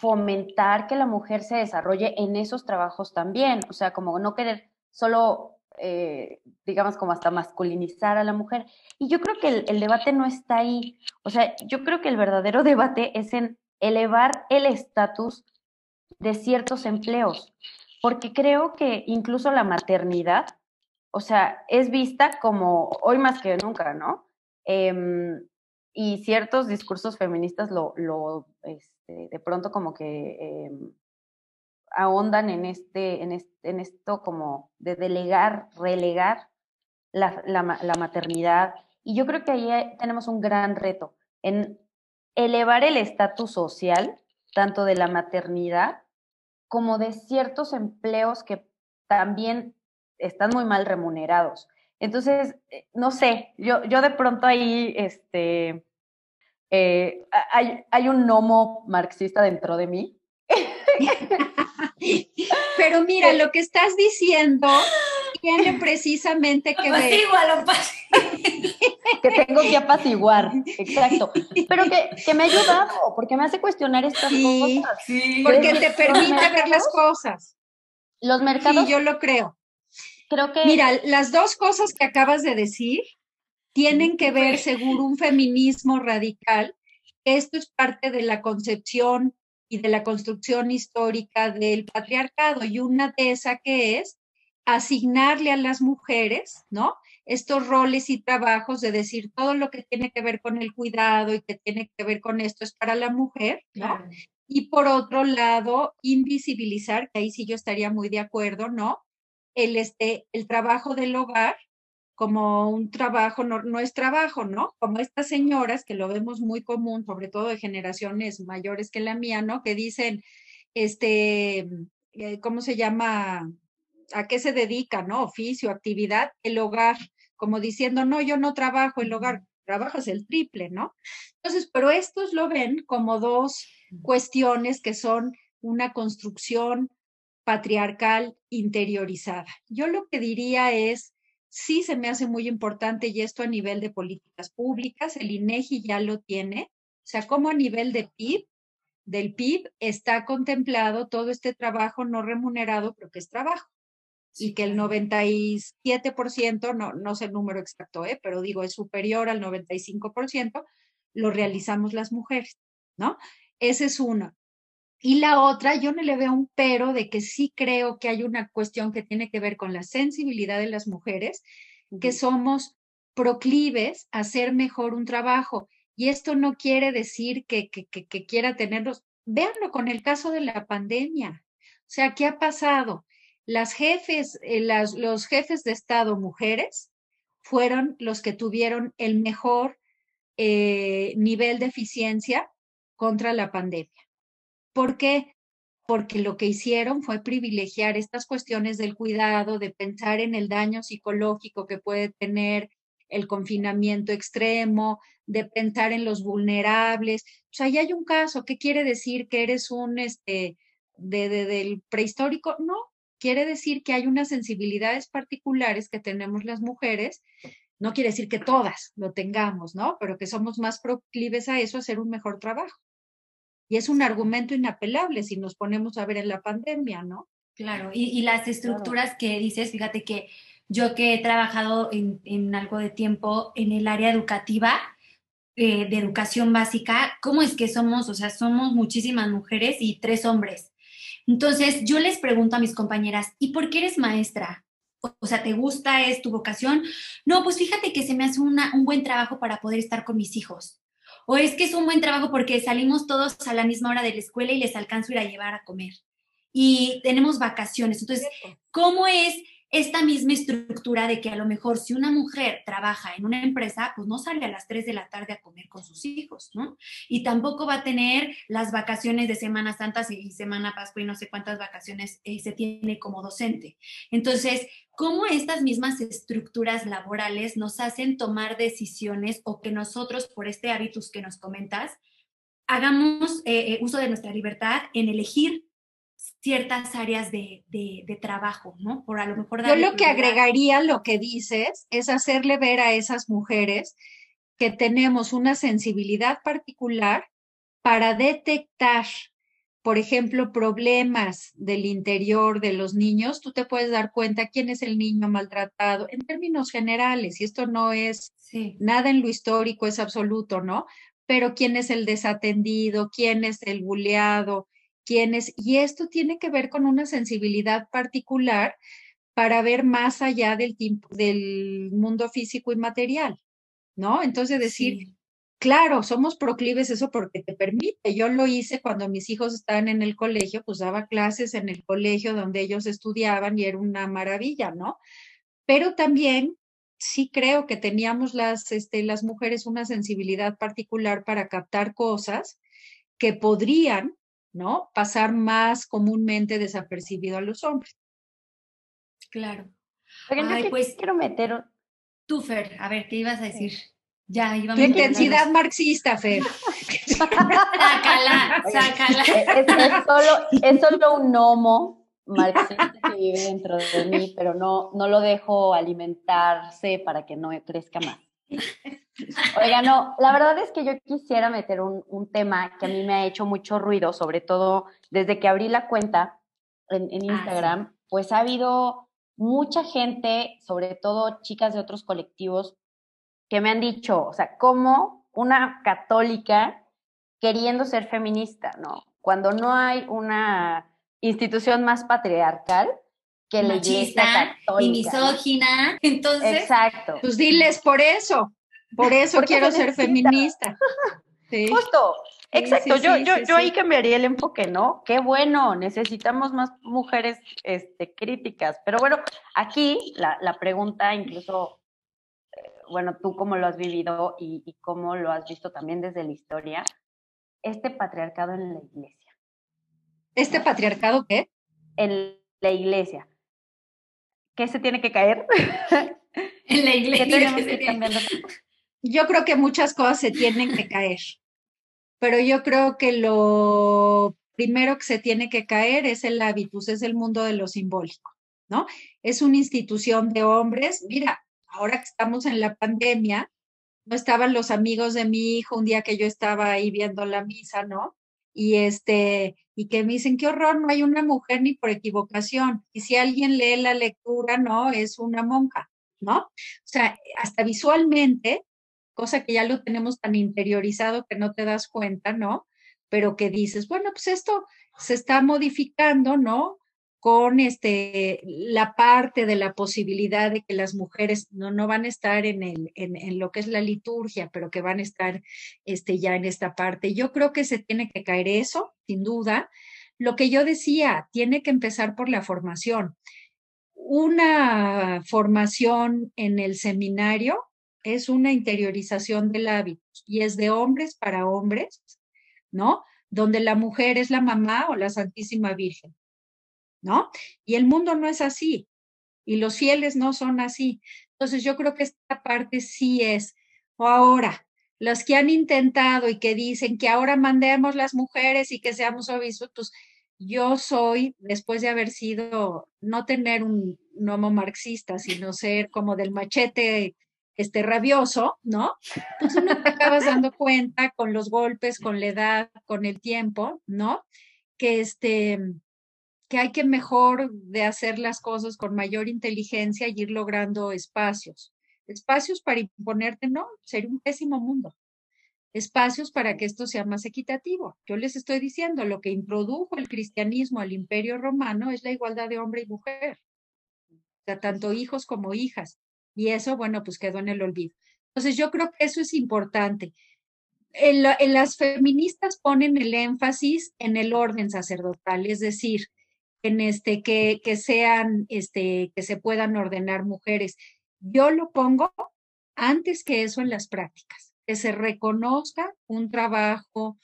[SPEAKER 3] fomentar que la mujer se desarrolle en esos trabajos también, o sea, como no querer solo, eh, digamos, como hasta masculinizar a la mujer. Y yo creo que el, debate no está ahí, o sea, yo creo que el verdadero debate es en elevar el estatus de ciertos empleos, porque creo que incluso la maternidad, o sea, es vista como hoy más que nunca, ¿no? Em, y ciertos discursos feministas lo, lo este, de pronto como que em, ahondan en, este, en, en, esto como de delegar, relegar la, la, la maternidad. Y yo creo que ahí tenemos un gran reto en elevar el estatus social, tanto de la maternidad como de ciertos empleos que también están muy mal remunerados. Entonces, eh, no sé, yo, yo de pronto ahí, este, eh, hay, hay un gnomo marxista dentro de mí.
[SPEAKER 1] Pero mira, lo que estás diciendo tiene precisamente que ver.
[SPEAKER 3] que tengo que apaciguar, exacto. Pero que, que, me ha ayudado, porque me hace cuestionar estas cosas.
[SPEAKER 1] Sí, porque te permite ver las cosas.
[SPEAKER 3] Los mercados.
[SPEAKER 1] Sí, yo lo creo.
[SPEAKER 3] Creo que.
[SPEAKER 1] Mira, las dos cosas que acabas de decir tienen que ver, según un feminismo radical. Esto es parte de la concepción y de la construcción histórica del patriarcado. Y una de esas que es asignarle a las mujeres, ¿no? Estos roles y trabajos de decir todo lo que tiene que ver con el cuidado y que tiene que ver con esto es para la mujer, ¿no? Y por otro lado, invisibilizar, que ahí sí yo estaría muy de acuerdo, ¿no? El, este, el trabajo del hogar como un trabajo, no, no, es trabajo, ¿no? Como estas señoras, que lo vemos muy común, sobre todo de generaciones mayores que la mía, ¿no? Que dicen, este, eh, ¿cómo se llama? a qué se dedica, ¿no? Oficio, actividad, el hogar, como diciendo, no, yo no trabajo el hogar, trabajas el triple, ¿no? Entonces, pero estos lo ven como dos cuestiones que son una construcción patriarcal interiorizada. Yo lo que diría es, sí se me hace muy importante y esto a nivel de políticas públicas, el INEGI ya lo tiene, o sea, como a nivel de PIB, del PIB está contemplado todo este trabajo no remunerado, pero que es trabajo y que el 97%, no, no sé el número exacto, ¿eh? pero digo, es superior al 95%, lo realizamos las mujeres, ¿no? Esa es una. Y la otra, yo no le veo un pero de que sí creo que hay una cuestión que tiene que ver con la sensibilidad de las mujeres, que somos proclives a hacer mejor un trabajo. Y esto no quiere decir que, que, que, que quiera tenerlos. Véanlo con el caso de la pandemia. O sea, ¿qué ha pasado? las jefes, eh, los jefes de Estado mujeres fueron los que tuvieron el mejor eh, nivel de eficiencia contra la pandemia. ¿Por qué? Porque lo que hicieron fue privilegiar estas cuestiones del cuidado, de pensar en el daño psicológico que puede tener el confinamiento extremo, de pensar en los vulnerables. O sea, ahí hay un caso, ¿qué quiere decir que eres un, este, de, del prehistórico? No, quiere decir que hay unas sensibilidades particulares que tenemos las mujeres. No quiere decir que todas lo tengamos, ¿no? Pero que somos más proclives a eso, a hacer un mejor trabajo. Y es un argumento inapelable si nos ponemos a ver en la pandemia, ¿no?
[SPEAKER 4] Claro, y, las estructuras que dices, fíjate que yo que he trabajado en, algo de tiempo en el área educativa, eh, de educación básica, ¿cómo es que somos? O sea, somos muchísimas mujeres y tres hombres. Entonces, yo les pregunto a mis compañeras, ¿y por qué eres maestra? O sea, ¿te gusta? ¿Es tu vocación? No, pues fíjate que se me hace un buen trabajo para poder estar con mis hijos. O es que es un buen trabajo porque salimos todos a la misma hora de la escuela y les alcanzo a ir a llevar a comer. Y tenemos vacaciones. Entonces, ¿cómo es esta misma estructura de que a lo mejor si una mujer trabaja en una empresa, pues no sale a las 3 de la tarde a comer con sus hijos, ¿no? Y tampoco va a tener las vacaciones de Semana Santa y Semana Pascua y no sé cuántas vacaciones eh, se tiene como docente. Entonces, ¿cómo estas mismas estructuras laborales nos hacen tomar decisiones o que nosotros, por este hábitus que nos comentas, hagamos eh, eh, uso de nuestra libertad en elegir ciertas áreas de, trabajo, ¿no?
[SPEAKER 1] Por a lo mejor... Yo lo que agregaría, lo que dices, es hacerle ver a esas mujeres que tenemos una sensibilidad particular para detectar, por ejemplo, problemas del interior de los niños, tú te puedes dar cuenta quién es el niño maltratado en términos generales, y esto no es nada en lo histórico, es absoluto, ¿no? Pero quién es el desatendido, quién es el buleado, quién es, y esto tiene que ver con una sensibilidad particular para ver más allá del, del mundo físico y material. ¿no? Entonces decir, claro, somos proclives eso porque te permite. Yo lo hice cuando mis hijos estaban en el colegio, pues daba clases en el colegio donde ellos estudiaban y era una maravilla, ¿no? Pero también sí creo que teníamos las, este, las mujeres una sensibilidad particular para captar cosas que podrían, ¿no? Pasar más comúnmente desapercibido a los hombres.
[SPEAKER 4] Claro.
[SPEAKER 3] pues quiero meter
[SPEAKER 4] Tú, Fer, a ver, ¿qué ibas a decir? Ya,
[SPEAKER 1] íbamos Tu intensidad marxista, Fer.
[SPEAKER 4] sácala, sácala.
[SPEAKER 3] Es, solo, un gnomo marxista que vive dentro de mí, pero no, no lo dejo alimentarse para que no crezca más. Oiga, no, la verdad es que yo quisiera meter un, un, tema que a mí me ha hecho mucho ruido, sobre todo desde que abrí la cuenta en, en ah, Instagram, pues ha habido mucha gente, sobre todo chicas de otros colectivos, que me han dicho, o sea, como una católica queriendo ser feminista, ¿no? Cuando no hay una institución más patriarcal que la iglesia católica.
[SPEAKER 4] Y misógina, entonces.
[SPEAKER 3] Exacto.
[SPEAKER 1] Pues diles por eso, por eso quiero ser feminista.
[SPEAKER 3] Justo, exacto. yo, yo, yo ahí cambiaría el enfoque, ¿no? Qué bueno, necesitamos más mujeres este, críticas. Pero bueno, aquí la, la pregunta, incluso, bueno, tú cómo lo has vivido y, y cómo lo has visto también desde la historia, este patriarcado en la iglesia.
[SPEAKER 1] ¿Este patriarcado qué?
[SPEAKER 3] En la iglesia. ¿Qué se tiene que caer?
[SPEAKER 4] en la iglesia.
[SPEAKER 1] Yo creo que muchas cosas se tienen que caer pero yo creo que lo primero que se tiene que caer es el hábitus, es el mundo de lo simbólico, ¿no? Es una institución de hombres. Mira, ahora que estamos en la pandemia, no estaban los amigos de mi hijo un día que yo estaba ahí viendo la misa, ¿no? Y este, y que me dicen, qué horror, no hay una mujer ni por equivocación. Y si alguien lee la lectura, no, es una monja, ¿no? O sea, hasta visualmente cosa que ya lo tenemos tan interiorizado que no te das cuenta, ¿no? Pero que dices, bueno, pues esto se está modificando, ¿no? Con este, la parte de la posibilidad de que las mujeres no, no van a estar en, el, en, en, lo que es la liturgia, pero que van a estar este, ya en esta parte. Yo creo que se tiene que caer eso, sin duda. Lo que yo decía, tiene que empezar por la formación. Una formación en el seminario es una interiorización del hábito y es de hombres para hombres, ¿no? Donde la mujer es la mamá o la Santísima Virgen, ¿no? Y el mundo no es así y los fieles no son así. Entonces yo creo que esta parte sí es, o ahora, las que han intentado y que dicen que ahora mandemos las mujeres y que seamos pues yo soy, después de haber sido, no tener un nomo marxista, sino ser como del machete este, rabioso, ¿no? Pues uno te acabas dando cuenta con los golpes, con la edad, con el tiempo, ¿no? Que este, que hay que mejor de hacer las cosas con mayor inteligencia y ir logrando espacios. Espacios para imponerte, no, sería un pésimo mundo. Espacios para que esto sea más equitativo. Yo les estoy diciendo, lo que introdujo el cristianismo al imperio romano es la igualdad de hombre y mujer. O sea, tanto hijos como hijas. Y eso, bueno, pues quedó en el olvido. Entonces, yo creo que eso es importante. En, las feministas ponen el énfasis en el orden sacerdotal, es decir, en este que, sean, este, que se puedan ordenar mujeres. Yo lo pongo antes que eso en las prácticas, que se reconozca un trabajo,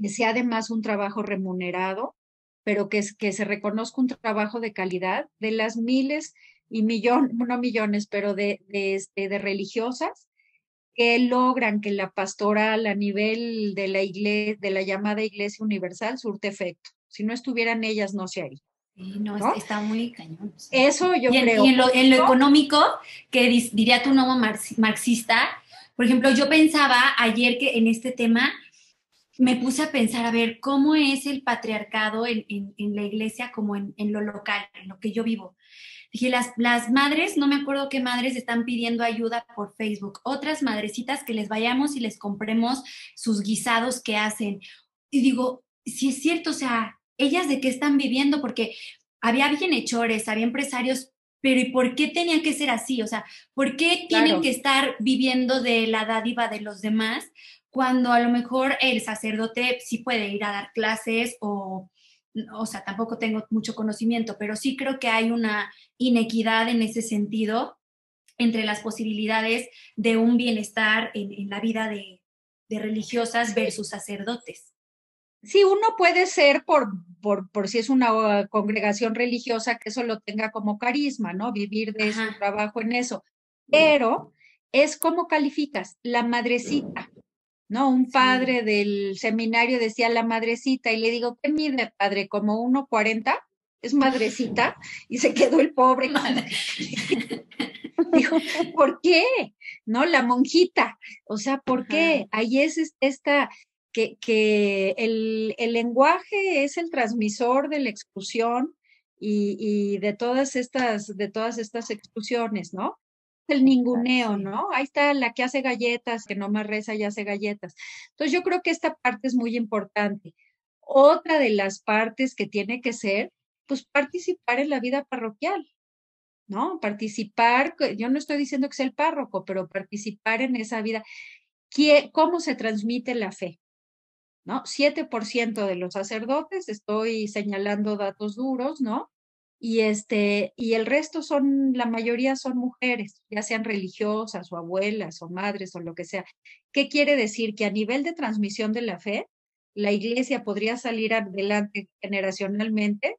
[SPEAKER 1] que sea además un trabajo remunerado, pero que, que se reconozca un trabajo de calidad de las miles y millón, no millones, pero de, de, este, de religiosas que logran que la pastoral a nivel de la iglesia, de la llamada Iglesia Universal, surte efecto. Si no estuvieran ellas, no se haría.
[SPEAKER 4] no, está muy cañón.
[SPEAKER 1] Eso yo creo.
[SPEAKER 4] Y en lo, en lo económico, que diría tu nuevo marxista, por ejemplo, yo pensaba ayer que en este tema me puse a pensar, a ver, ¿cómo es el patriarcado en, en, la iglesia como en, en, lo local, en lo que yo vivo? Dije, las, las madres, no me acuerdo qué madres están pidiendo ayuda por Facebook, otras madrecitas que les vayamos y les compremos sus guisados que hacen. Y digo, si es cierto, o sea, ellas de qué están viviendo, porque había bienhechores, había empresarios, pero ¿y por qué tenía que ser así? O sea, ¿por qué tienen que estar viviendo de la dádiva de los demás? cuando a lo mejor el sacerdote sí puede ir a dar clases o, o sea, tampoco tengo mucho conocimiento, pero sí creo que hay una inequidad en ese sentido entre las posibilidades de un bienestar en, la vida de, religiosas versus sacerdotes.
[SPEAKER 1] Sí, uno puede ser por, por, por, si es una congregación religiosa que eso lo tenga como carisma, ¿no? Vivir de su trabajo en eso. Pero es como calificas, la madrecita, ¿no? Un padre del seminario decía la madrecita y le digo, ¿qué mide padre? ¿Como 1,40? ¿Es madrecita? Y se quedó el pobre. Dijo, ¿por qué? ¿No? La monjita. O sea, ¿por qué? Ahí es esta, que, que el, el, lenguaje es el transmisor de la exclusión y, y, de todas estas, de todas estas exclusiones, ¿no? el ninguneo, ¿no? Ahí está la que hace galletas, que no más reza y hace galletas. Entonces yo creo que esta parte es muy importante. Otra de las partes que tiene que ser, pues participar en la vida parroquial, ¿no? Participar, yo no estoy diciendo que sea el párroco, pero participar en esa vida. ¿Cómo se transmite la fe? ¿No? 7% de los sacerdotes, estoy señalando datos duros, ¿no? y este y el resto son la mayoría son mujeres, ya sean religiosas o abuelas o madres o lo que sea. ¿Qué quiere decir que a nivel de transmisión de la fe, la iglesia podría salir adelante generacionalmente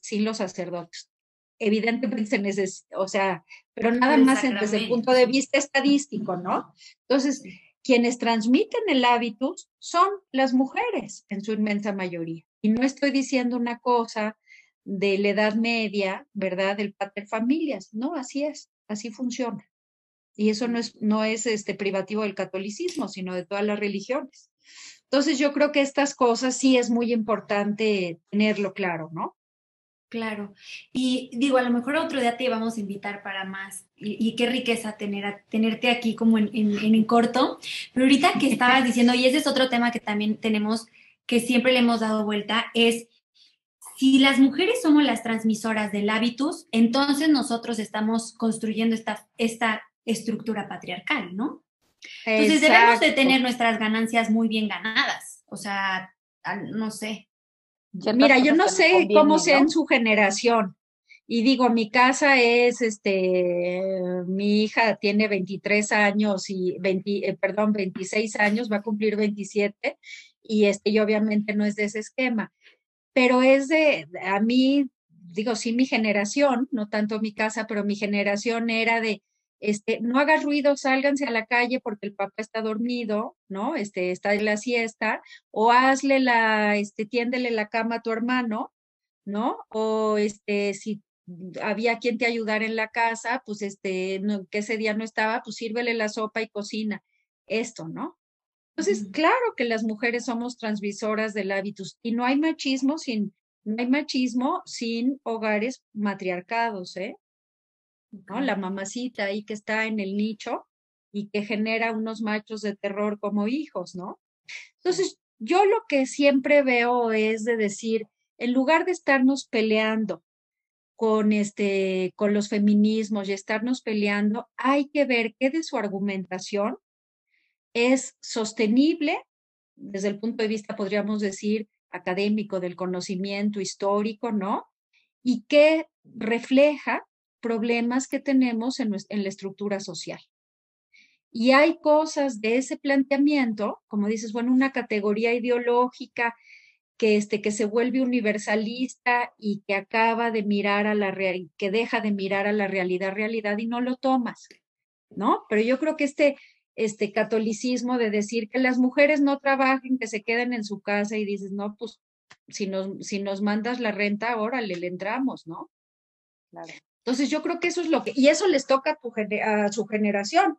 [SPEAKER 1] sin los sacerdotes? Evidentemente se necesita, o sea, pero nada más desde el punto de vista estadístico, ¿no? Entonces, quienes transmiten el hábitus son las mujeres en su inmensa mayoría. Y no estoy diciendo una cosa de la Edad Media, ¿verdad? Del pater familias. No, así es, así funciona. Y eso no es, no es este privativo del catolicismo, sino de todas las religiones. Entonces yo creo que estas cosas sí es muy importante tenerlo claro, ¿no?
[SPEAKER 4] Claro. Y digo, a lo mejor otro día te vamos a invitar para más. Y, qué riqueza tener, tenerte aquí como en, en, en corto. Pero ahorita que estabas diciendo, y ese es otro tema que también tenemos, que siempre le hemos dado vuelta, es si las mujeres somos las transmisoras del hábitus, entonces nosotros estamos construyendo esta, esta estructura patriarcal, ¿no? Entonces debemos de tener nuestras ganancias muy bien ganadas, o sea, no sé.
[SPEAKER 1] Mira, yo no sé cómo sea en su generación. Y digo, mi casa es, este, mi hija tiene 23 años y 20, eh, perdón, 26 años, va a cumplir 27 y este, y obviamente no es de ese esquema pero es de, a mí, digo, sí, mi generación, no tanto mi casa, pero mi generación era de, este, no hagas ruido, sálganse a la calle porque el papá está dormido, ¿no? Este, está en la siesta, o hazle la, este, tiéndele la cama a tu hermano, ¿no? O este, si había quien te ayudara en la casa, pues este, que ese día no estaba, pues sírvele la sopa y cocina. Esto, ¿no? Entonces, claro que las mujeres somos transmisoras del hábitus y no hay machismo sin, no hay machismo sin hogares matriarcados, ¿eh? ¿No? La mamacita ahí que está en el nicho y que genera unos machos de terror como hijos, ¿no? Entonces, yo lo que siempre veo es de decir, en lugar de estarnos peleando con este con los feminismos y estarnos peleando, hay que ver qué de su argumentación es sostenible desde el punto de vista, podríamos decir, académico, del conocimiento histórico, ¿no? Y que refleja problemas que tenemos en, en la estructura social. Y hay cosas de ese planteamiento, como dices, bueno, una categoría ideológica que, este, que se vuelve universalista y que acaba de mirar a la que deja de mirar a la realidad, realidad y no lo tomas, ¿no? Pero yo creo que este, este catolicismo de decir que las mujeres no trabajen, que se queden en su casa y dices, no, pues si nos, si nos mandas la renta, órale, le entramos, ¿no? Claro. Entonces yo creo que eso es lo que, y eso les toca a, tu, a su generación.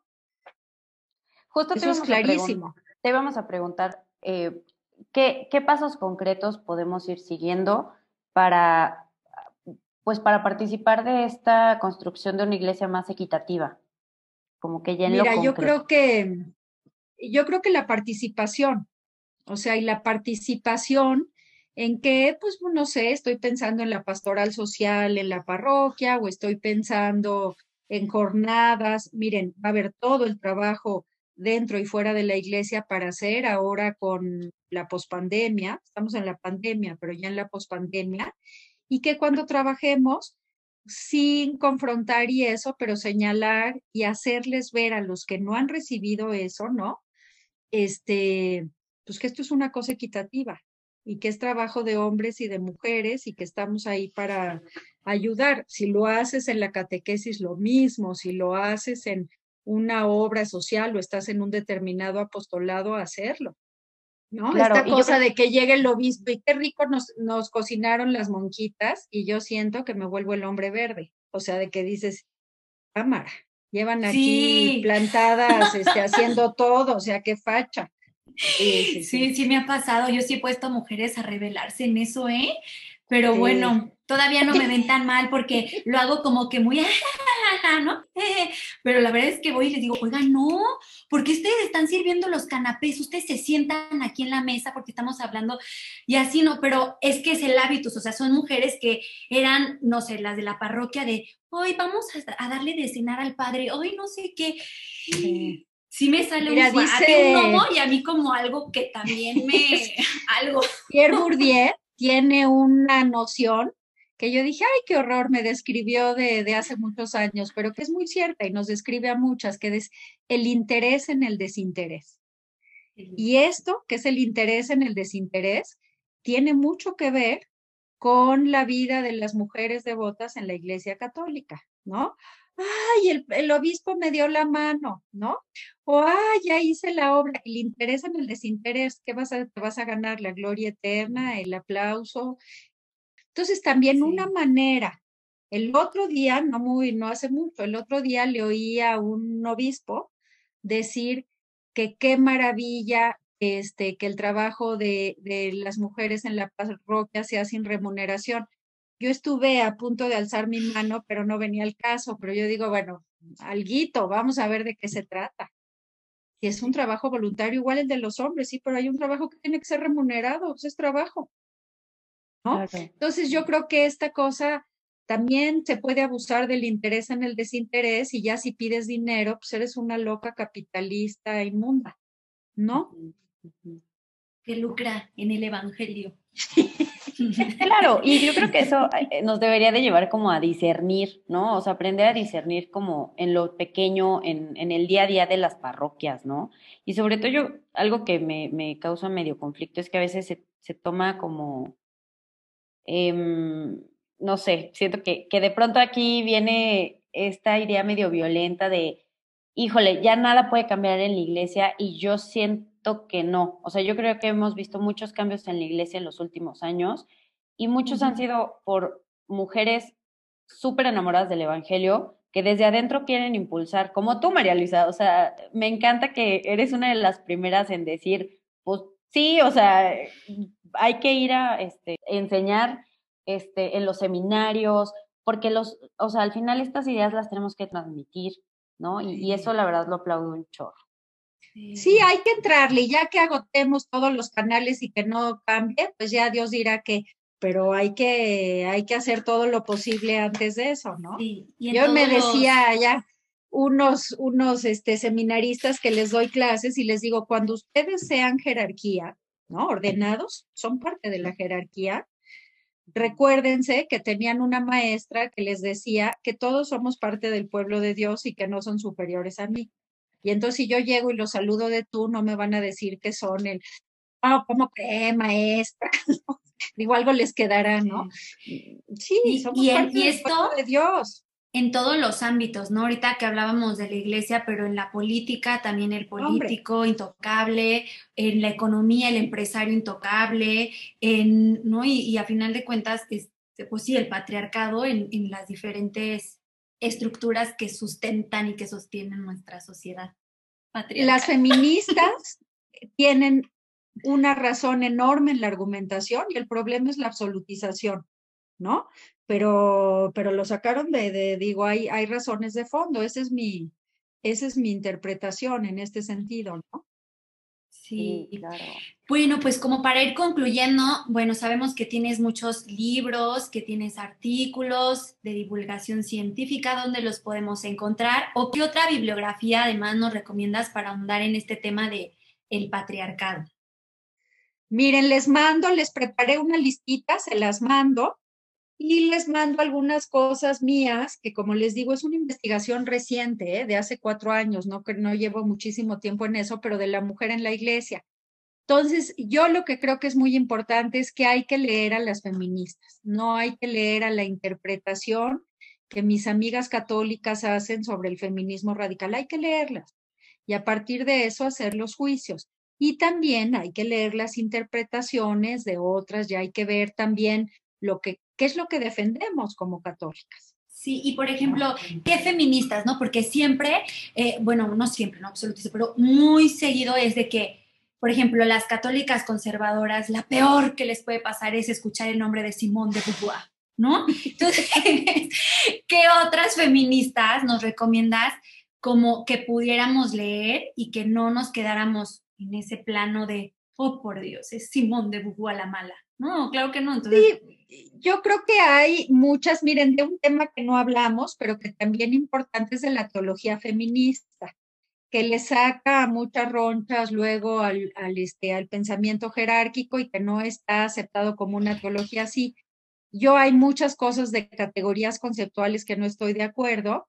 [SPEAKER 3] Justo eso te es clarísimo. te vamos a preguntar, eh, ¿qué, ¿qué pasos concretos podemos ir siguiendo para, pues para participar de esta construcción de una iglesia más equitativa? Como que ya en
[SPEAKER 1] Mira, yo creo que, yo creo que la participación, o sea, y la participación en que, pues, no sé, estoy pensando en la pastoral social en la parroquia o estoy pensando en jornadas. Miren, va a haber todo el trabajo dentro y fuera de la iglesia para hacer ahora con la pospandemia. Estamos en la pandemia, pero ya en la pospandemia. Y que cuando trabajemos, sin confrontar y eso, pero señalar y hacerles ver a los que no han recibido eso, ¿no? Este, pues que esto es una cosa equitativa y que es trabajo de hombres y de mujeres y que estamos ahí para ayudar. Si lo haces en la catequesis, lo mismo, si lo haces en una obra social o estás en un determinado apostolado, hacerlo. ¿No? Esta cosa de que llegue el obispo y qué rico nos, nos cocinaron las monjitas y yo siento que me vuelvo el hombre verde. O sea, de que dices, cámara, llevan aquí plantadas, este, haciendo todo, o sea, qué facha.
[SPEAKER 4] Sí sí, me ha pasado. Yo sí he puesto a mujeres a rebelarse en eso, ¿eh? Pero bueno, todavía no me ven tan mal porque lo hago como que muy, ¿no? Pero la verdad es que voy y les digo, oiga, no, porque ustedes están sirviendo los canapés, ustedes se sientan aquí en la mesa porque estamos hablando y así no, pero es que es el hábito, o sea, son mujeres que eran, no sé, las de la parroquia de, hoy vamos a, darle de cenar al padre, hoy no sé qué sí me sale un, dice, un y a mí como algo que también me, algo.
[SPEAKER 1] Pierre Bourdieu tiene una noción que yo dije, ay, qué horror, me describió de, de, hace muchos años, pero que es muy cierta y nos describe a muchas, que es el interés en el desinterés. Y esto, que es el interés en el desinterés, tiene mucho que ver con la vida de las mujeres devotas en la Iglesia Católica, ¿no? Ay, el, obispo me dio la mano, ¿no? O, ay, ya hice la obra, el interés en el desinterés, ¿qué vas a, te vas a ganar? La gloria eterna, el aplauso. Entonces, también una manera, el otro día, no muy, no hace mucho, el otro día le oí a un obispo decir que qué maravilla este, que el trabajo de, de las mujeres en la parroquia sea sin remuneración yo estuve a punto de alzar mi mano, pero no venía el caso, pero yo digo, bueno, alguito, vamos a ver de qué se trata. Si es un trabajo voluntario, igual el de los hombres, sí, pero hay un trabajo que tiene que ser remunerado, pues es trabajo. ¿no? Entonces yo creo que esta cosa también se puede abusar del interés en el desinterés y ya si pides dinero, pues eres una loca capitalista inmunda, ¿no?
[SPEAKER 4] Que lucra en el Evangelio.
[SPEAKER 3] Claro, y yo creo que eso eh, nos debería de llevar como a discernir, ¿no? O sea, aprender a discernir como en lo pequeño, en, en el día a día de las parroquias, ¿no? Y sobre todo yo, algo que me, me causa medio conflicto es que a veces se, se toma como, em, no sé, siento que, que de pronto aquí viene esta idea medio violenta de, híjole, ya nada puede cambiar en la iglesia y yo siento que no. O sea, yo creo que hemos visto muchos cambios en la iglesia en los últimos años y muchos han sido por mujeres súper enamoradas del Evangelio que desde adentro quieren impulsar, como tú, María Luisa. O sea, me encanta que eres una de las primeras en decir, pues sí, o sea, hay que ir a este, enseñar este, en los seminarios, porque los, o sea, al final estas ideas las tenemos que transmitir, ¿no? Y, y eso la verdad lo aplaudo un chorro.
[SPEAKER 1] Sí, hay que entrarle, ya que agotemos todos los canales y que no cambie, pues ya Dios dirá que, pero hay que, hay que hacer todo lo posible antes de eso, ¿no? Yo me decía ya unos, unos este, seminaristas que les doy clases y les digo, cuando ustedes sean jerarquía, ¿no? Ordenados, son parte de la jerarquía. Recuérdense que tenían una maestra que les decía que todos somos parte del pueblo de Dios y que no son superiores a mí. Y entonces si yo llego y los saludo de tú, no me van a decir que son el, oh, ¿cómo que maestra? Digo, algo les quedará, ¿no?
[SPEAKER 4] Sí, somos y, parte esto,
[SPEAKER 1] de Dios.
[SPEAKER 4] en todos los ámbitos, ¿no? Ahorita que hablábamos de la iglesia, pero en la política también el político intocable, en la economía el empresario intocable, en, ¿no? Y, a final de cuentas, este, pues sí, el patriarcado en, en las diferentes estructuras que sustentan y que sostienen nuestra sociedad.
[SPEAKER 1] Las feministas tienen una razón enorme en la argumentación y el problema es la absolutización, ¿no? pero, pero lo sacaron de, digo, hay, hay razones de fondo, esa es mi, esa es mi interpretación en este sentido, ¿no?
[SPEAKER 4] Sí, claro. Bueno, pues como para ir concluyendo, bueno, sabemos que tienes muchos libros, que tienes artículos de divulgación científica, ¿dónde los podemos encontrar? ¿O qué otra bibliografía además nos recomiendas para ahondar en este tema de el patriarcado?
[SPEAKER 1] Miren, les mando, les preparé una listita, se las mando y les mando algunas cosas mías, que como les digo, es una investigación reciente, ¿eh? de hace cuatro años, no, no llevo muchísimo tiempo en eso, pero de la mujer en la iglesia. Entonces, yo lo que creo que es muy importante es que hay que leer a las feministas, no hay que leer a la interpretación que mis amigas católicas hacen sobre el feminismo radical, hay que leerlas y a partir de eso hacer los juicios. Y también hay que leer las interpretaciones de otras, ya hay que ver también lo que ¿Qué es lo que defendemos como católicas?
[SPEAKER 4] Sí, y por ejemplo, ¿qué feministas, no? Porque siempre, eh, bueno, no siempre, no absolutamente, pero muy seguido es de que, por ejemplo, las católicas conservadoras, la peor que les puede pasar es escuchar el nombre de Simón de Beauvoir, ¿no? Entonces, ¿qué otras feministas nos recomiendas como que pudiéramos leer y que no nos quedáramos en ese plano de, oh, por Dios, es Simón de Beauvoir la mala? No, claro que no. Entonces,
[SPEAKER 1] yo creo que hay muchas, miren, de un tema que no hablamos, pero que también importante es de la teología feminista, que le saca muchas ronchas luego al, al, este, al pensamiento jerárquico y que no está aceptado como una teología así. Yo hay muchas cosas de categorías conceptuales que no estoy de acuerdo,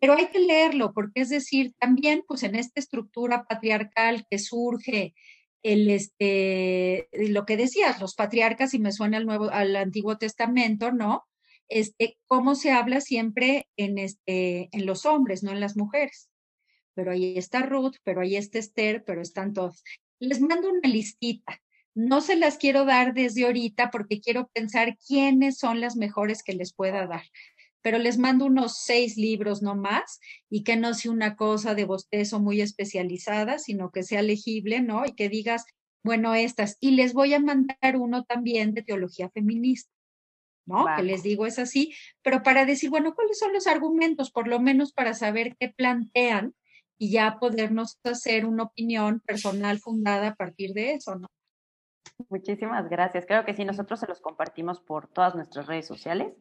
[SPEAKER 1] pero hay que leerlo, porque es decir, también pues en esta estructura patriarcal que surge el, este, lo que decías, los patriarcas, y me suena al, nuevo, al Antiguo Testamento, ¿no? Este, cómo se habla siempre en, este, en los hombres, no en las mujeres. Pero ahí está Ruth, pero ahí está Esther, pero están todos. Les mando una listita. No se las quiero dar desde ahorita porque quiero pensar quiénes son las mejores que les pueda dar pero les mando unos seis libros no más y que no sea una cosa de bostezo muy especializada, sino que sea legible, ¿no? Y que digas, bueno, estas. Y les voy a mandar uno también de teología feminista, ¿no? Que les digo es así, pero para decir, bueno, ¿cuáles son los argumentos? Por lo menos para saber qué plantean y ya podernos hacer una opinión personal fundada a partir de eso, ¿no?
[SPEAKER 3] Muchísimas gracias. Creo que sí, nosotros se los compartimos por todas nuestras redes sociales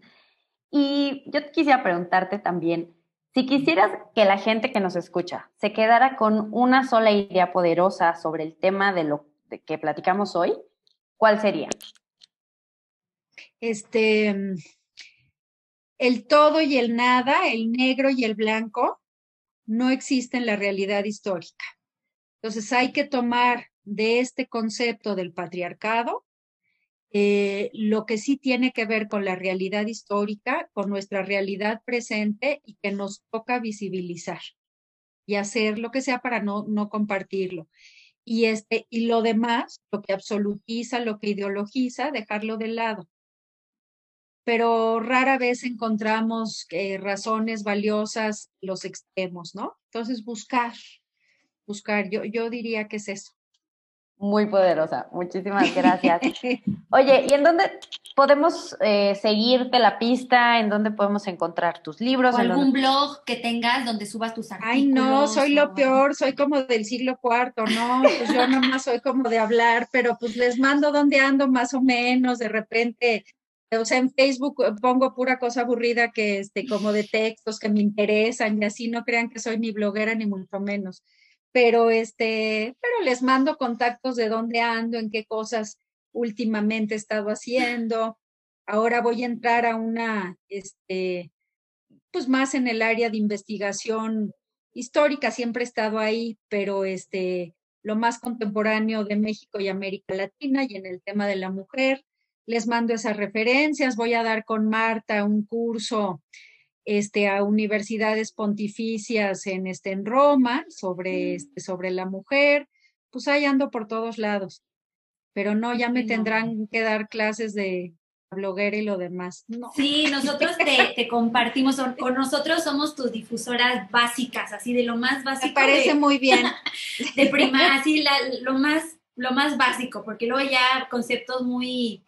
[SPEAKER 3] y yo quisiera preguntarte también, si quisieras que la gente que nos escucha se quedara con una sola idea poderosa sobre el tema de lo que platicamos hoy, ¿cuál sería?
[SPEAKER 1] Este, el todo y el nada, el negro y el blanco, no existen en la realidad histórica. Entonces hay que tomar de este concepto del patriarcado eh, lo que sí tiene que ver con la realidad histórica, con nuestra realidad presente y que nos toca visibilizar y hacer lo que sea para no, no compartirlo. Y, este, y lo demás, lo que absolutiza, lo que ideologiza, dejarlo de lado. Pero rara vez encontramos razones valiosas los extremos, ¿no? Entonces, buscar, buscar, yo, yo diría que es eso.
[SPEAKER 3] Muy poderosa, muchísimas gracias. Oye, ¿y en dónde podemos eh, seguirte la pista? ¿En dónde podemos encontrar tus libros?
[SPEAKER 4] O algún blog que tengas donde subas tus artículos.
[SPEAKER 1] Ay, no, soy lo peor, soy como del siglo cuarto, ¿no? Pues yo nomás soy como de hablar, pero pues les mando dónde ando más o menos, de repente, o sea, en Facebook pongo pura cosa aburrida que, este, como de textos que me interesan y así no crean que soy ni bloguera ni mucho menos pero este, pero les mando contactos de dónde ando, en qué cosas últimamente he estado haciendo. Ahora voy a entrar a una, este, pues más en el área de investigación histórica, siempre he estado ahí, pero este, lo más contemporáneo de México y América Latina y en el tema de la mujer. Les mando esas referencias. Voy a dar con Marta un curso este, a universidades pontificias en, este, en Roma sobre, este, sobre la mujer, pues ahí ando por todos lados. Pero no, ya me tendrán que dar clases de bloguera y lo demás. No.
[SPEAKER 4] Sí, nosotros te, compartimos, o, nosotros somos tus difusoras básicas, así de lo más básico.
[SPEAKER 1] Me parece muy bien.
[SPEAKER 4] De prima, así lo, más, lo más básico, porque luego ya conceptos muy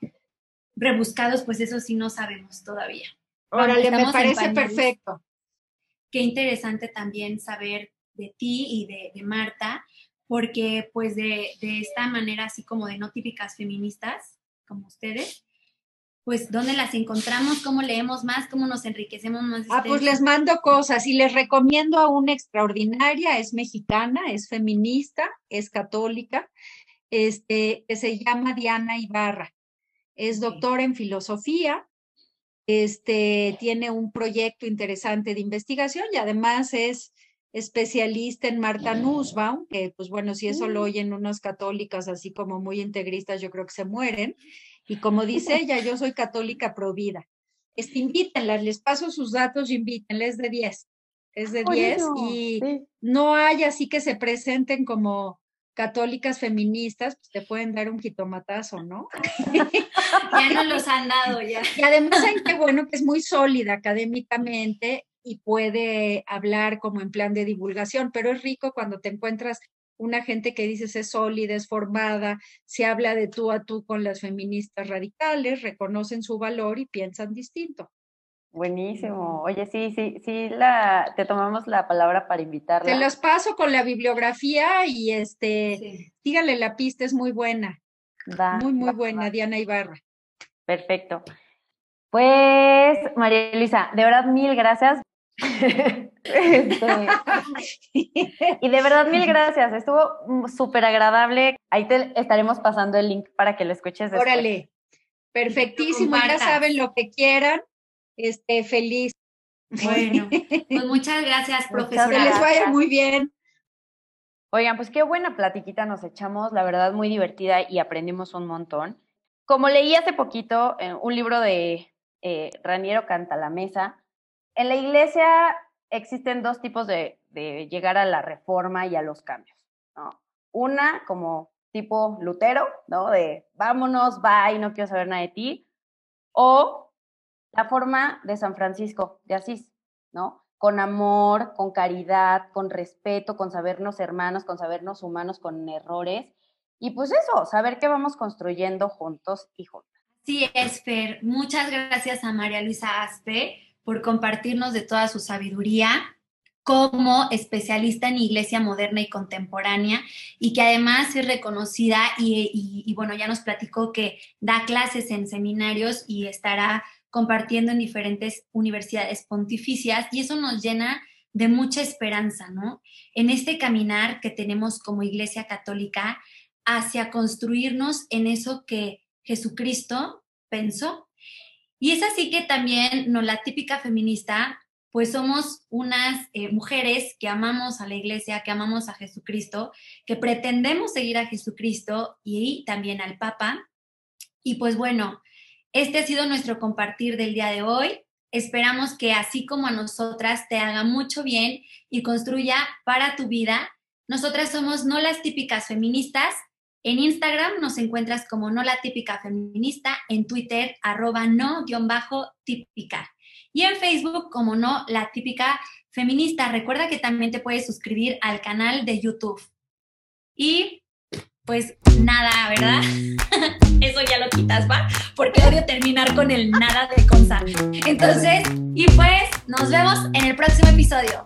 [SPEAKER 4] rebuscados, pues eso sí no sabemos todavía.
[SPEAKER 1] Órale, me parece perfecto.
[SPEAKER 4] Qué interesante también saber de ti y de, Marta, porque pues de, esta manera así como de no típicas feministas, como ustedes, pues dónde las encontramos, cómo leemos más, cómo nos enriquecemos más.
[SPEAKER 1] Ah, pues les mando cosas y les recomiendo a una extraordinaria, es mexicana, es feminista, es católica, este, que se llama Diana Ibarra. Es doctora en filosofía, este, tiene un proyecto interesante de investigación y además es especialista en Marta Nussbaum, que pues bueno, si eso lo mm. oyen unas católicas así como muy integristas, yo creo que se mueren. Y como dice ella, yo soy católica provida. Este, invítenlas, les paso sus datos y invítenles de 10. Es de 10 y no hay así que se presenten como católicas feministas, pues te pueden dar un jitomatazo, ¿no?
[SPEAKER 4] ya no los han dado ya.
[SPEAKER 1] Y además hay que bueno que es muy sólida académicamente y puede hablar como en plan de divulgación, pero es rico cuando te encuentras una gente que dices es sólida, es formada, se habla de tú a tú con las feministas radicales, reconocen su valor y piensan distinto.
[SPEAKER 3] Buenísimo. Oye, sí, sí, sí, la, te tomamos la palabra para invitarla.
[SPEAKER 1] Te las paso con la bibliografía y este, dígale la pista, es muy buena. muy, muy buena, Diana Ibarra.
[SPEAKER 3] Perfecto. Pues, María Elisa, de verdad, mil gracias. Este, y de verdad, mil gracias. Estuvo súper agradable. Ahí te estaremos pasando el link para que lo escuches después.
[SPEAKER 1] Órale. Perfectísimo. Ya saben lo que quieran este, feliz.
[SPEAKER 4] Bueno, pues muchas gracias, profesora.
[SPEAKER 1] Que les vaya muy bien.
[SPEAKER 3] Oigan, pues qué buena platiquita nos echamos, la verdad muy divertida y aprendimos un montón. Como leí hace poquito eh, un libro de eh, Raniero Cantalamesa, en la iglesia existen dos tipos de, de, llegar a la reforma y a los cambios. ¿no? Una como tipo Lutero, ¿no? De vámonos, bye, no quiero saber nada de ti. O la forma de San Francisco de Asís, ¿no? Con amor, con caridad, con respeto, con sabernos hermanos, con sabernos humanos, con errores. Y pues eso, saber que vamos construyendo juntos y juntas.
[SPEAKER 4] Sí, Esfer. Muchas gracias a María Luisa Aspe por compartirnos de toda su sabiduría como especialista en iglesia moderna y contemporánea y que además es reconocida y, y, bueno, ya nos platicó que da clases en seminarios y estará compartiendo en diferentes universidades pontificias y eso nos llena de mucha esperanza, ¿no? En este caminar que tenemos como Iglesia Católica hacia construirnos en eso que Jesucristo pensó. Y es así que también, no la típica feminista, pues somos unas eh, mujeres que amamos a la iglesia, que amamos a Jesucristo, que pretendemos seguir a Jesucristo y también al Papa. Y pues bueno, este ha sido nuestro compartir del día de hoy. Esperamos que así como a nosotras te haga mucho bien y construya para tu vida. Nosotras somos no las típicas feministas. En Instagram nos encuentras como no la típica feminista, en Twitter arroba no-típica y en Facebook como no la típica feminista. Recuerda que también te puedes suscribir al canal de YouTube. Y pues nada, ¿verdad? Eso ya lo quitas, ¿va? Porque odio terminar con el nada de cosa. Entonces, y pues nos vemos en el próximo episodio.